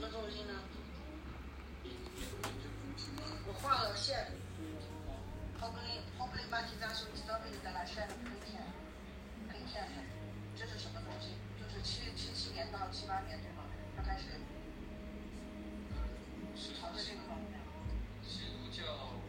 什么中心呢？我画了线，好不容易好不容易把第三首《再》来拆了黑片，黑片的，这是什么东西？就是七七七年到七八年对吗？他开始是他的这个吗？基督教。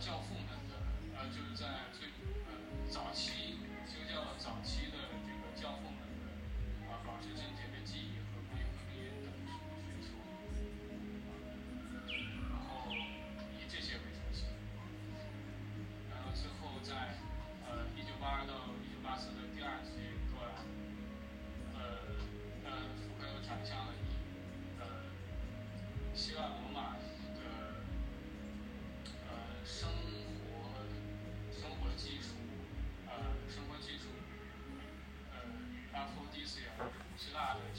教父。Claro.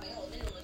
没有那种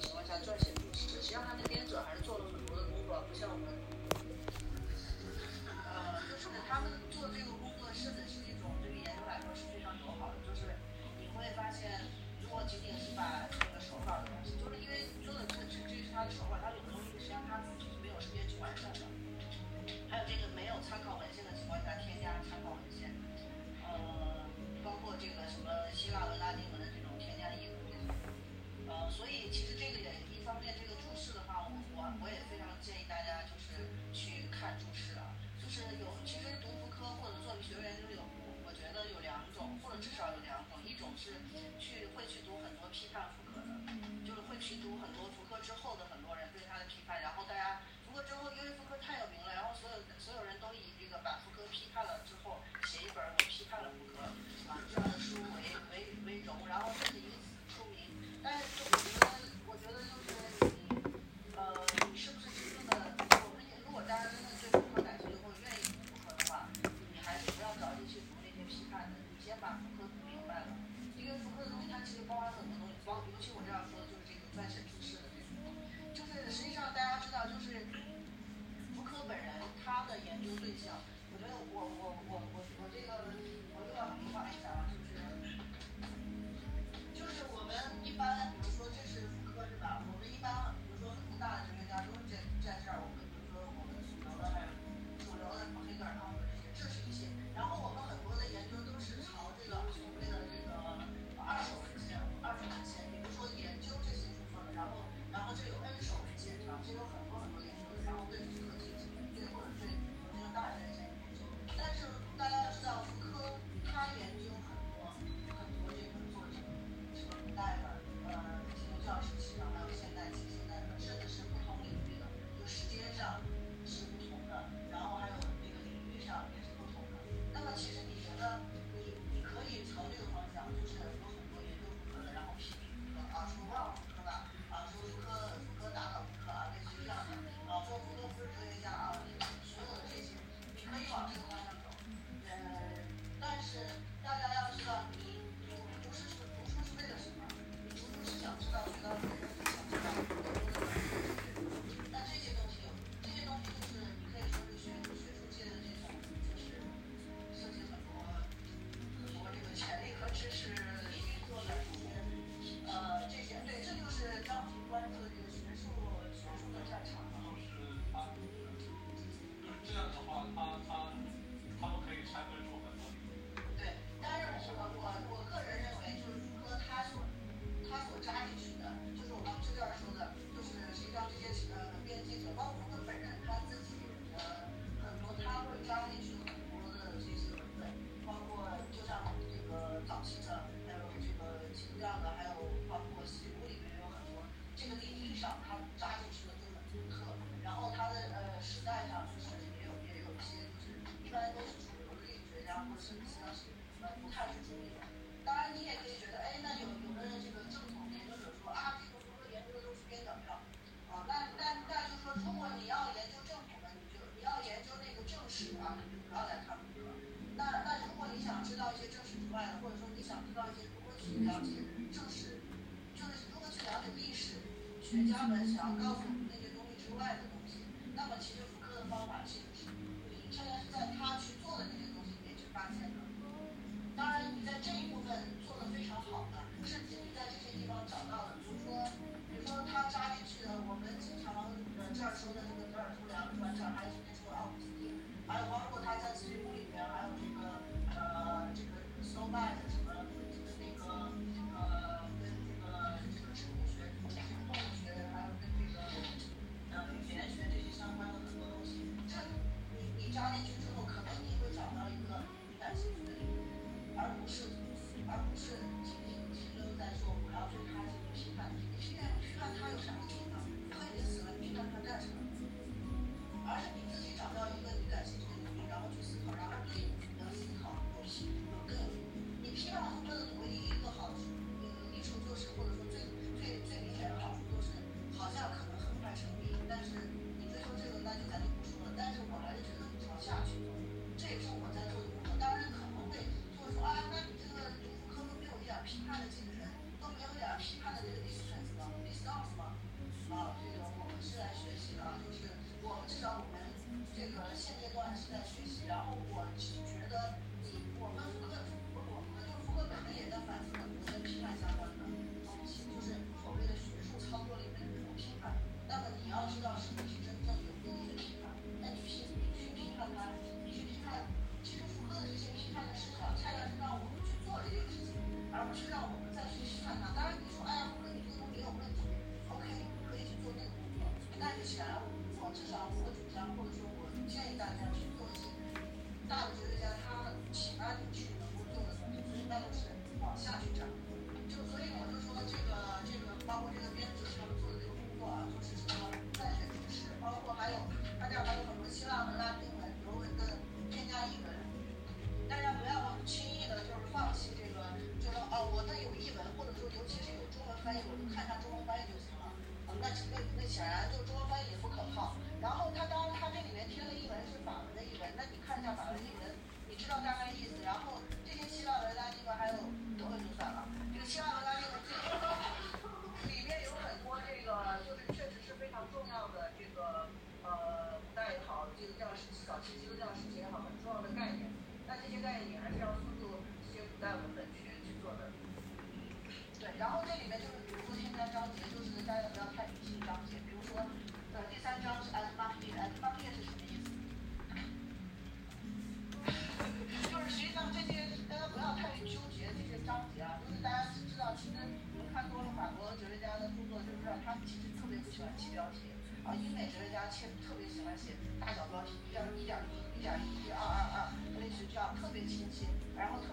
我们这个现阶段是在学习然后我是觉得尤其是有中文翻译，我就看一下中文翻译就行了。那那那显然就中文翻译也不可靠。然后他当然他这里面贴了译文是法文的译文，那你看一下法文译文，你知道大概意思。然后这些希腊文。喜欢起标题而英美哲学家却特别喜欢写大小标题一点一点一一点一一二二二类似这样特别清晰然后特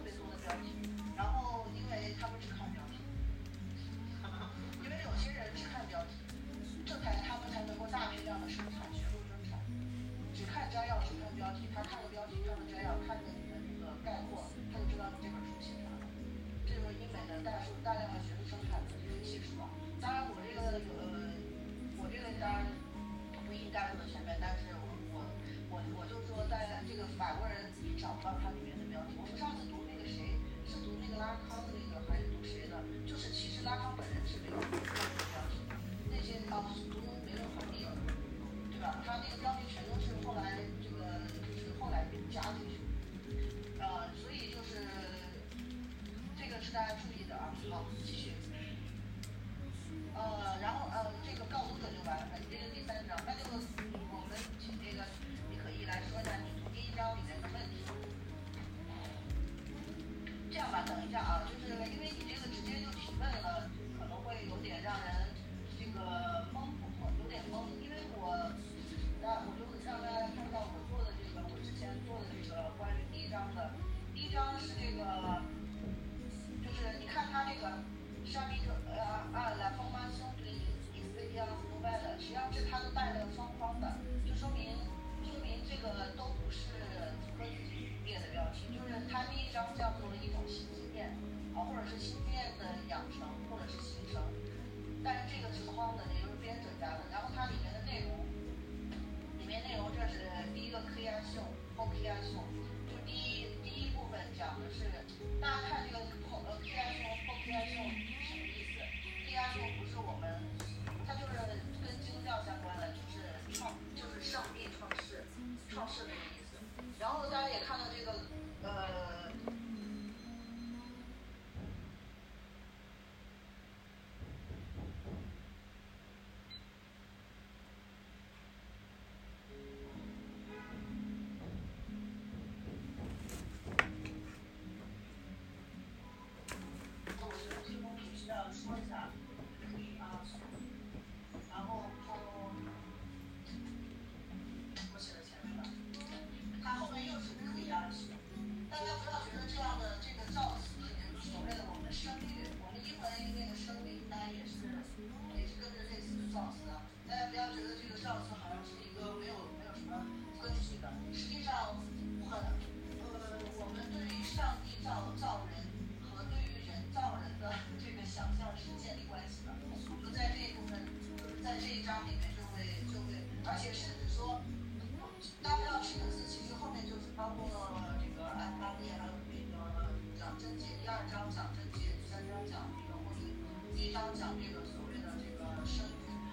一张讲这个所谓的这个声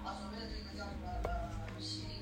啊，所谓的这个叫什么呃形。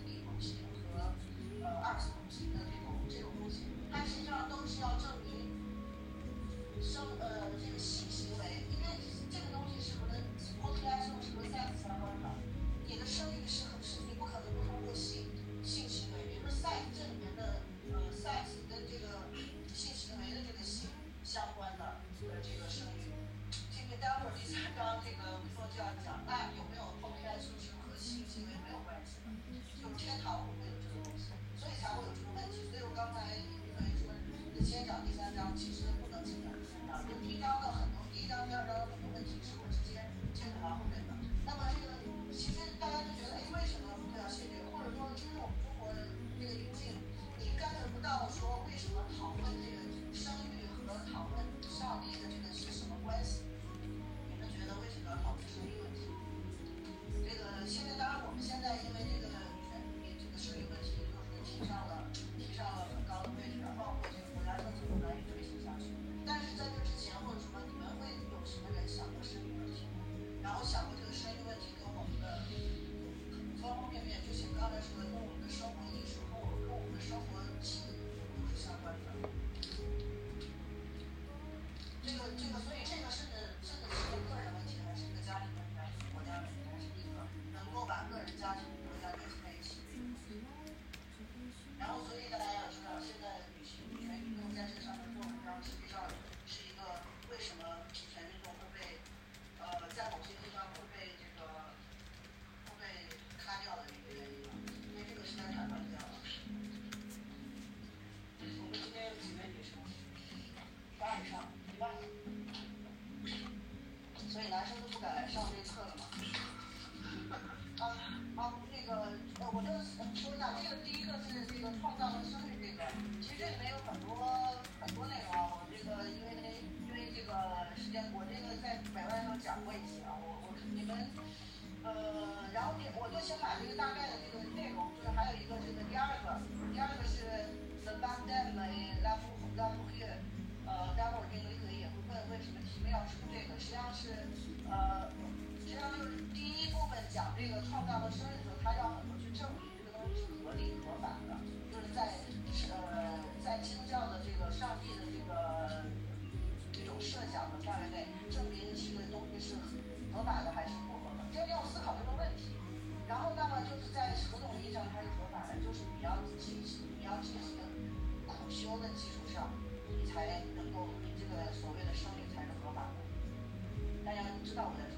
solid.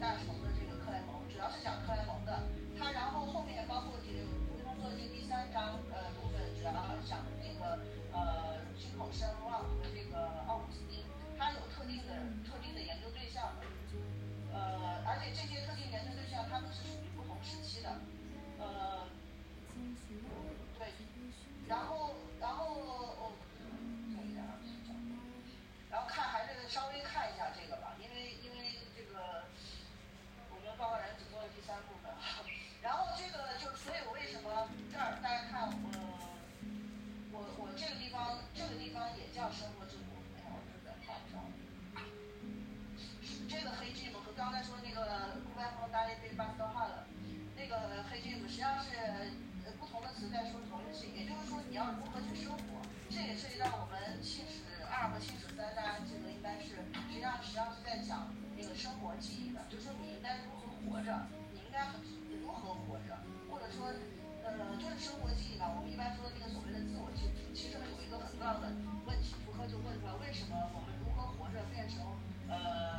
大熊的这个克莱蒙，主要是讲克莱蒙的。他然后后面包括第工作这第三章呃部分，主要讲那个呃金口圣旺和这个奥古斯丁，他有特定的特定的研究对象。呃，而且这些特定研究对象，他们是属于不同时期的。呃，对，然后。上是呃不同的词在说同一事，也就是说你要如何去生活，这也涉及到我们信史二和信史三，大家记得应该是实际上实际上是在讲那个生活记忆的，就是说你应该如何活着，你应该如何活着，或者说呃就是生活记忆吧，我们一般说的那个所谓的自我记忆，其实有一个很重要的问题，福柯就问出来，为什么我们如何活着变成呃。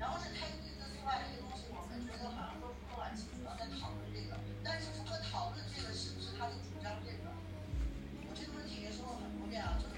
然后是，他又跟另外一个东西，我们觉得好像都不完清要，在讨论这个。但是，如何讨论这个，是不是他的主张？这个，我这个问题也说过很多遍啊，就。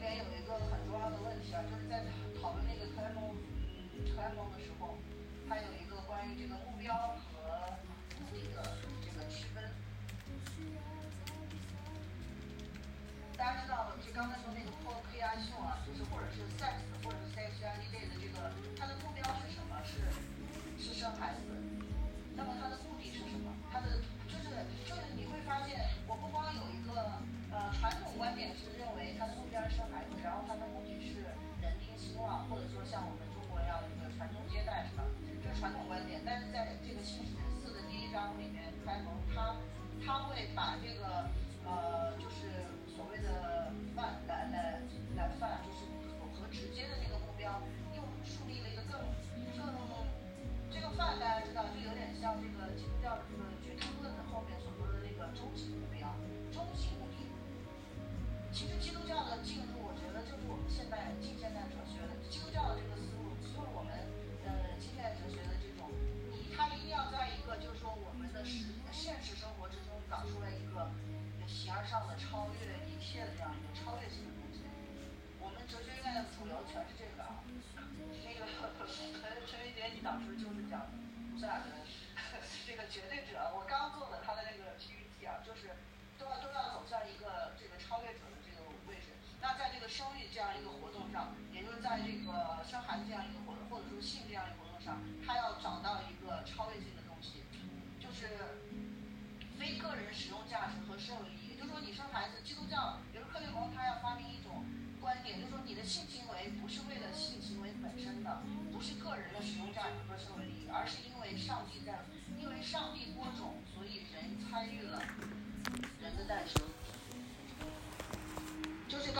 里面有一个很重要的问题啊，就是在讨论那个 climo climo 的时候，它有一个关于这个目标和目的的这个区分。大家知道，就刚才说那个 p o k y 啊，就是或者是 sex 或者是 sex related 这个，它的目标是什么？是是生孩子。那么它的目的是什么？它的就是就是你会发现。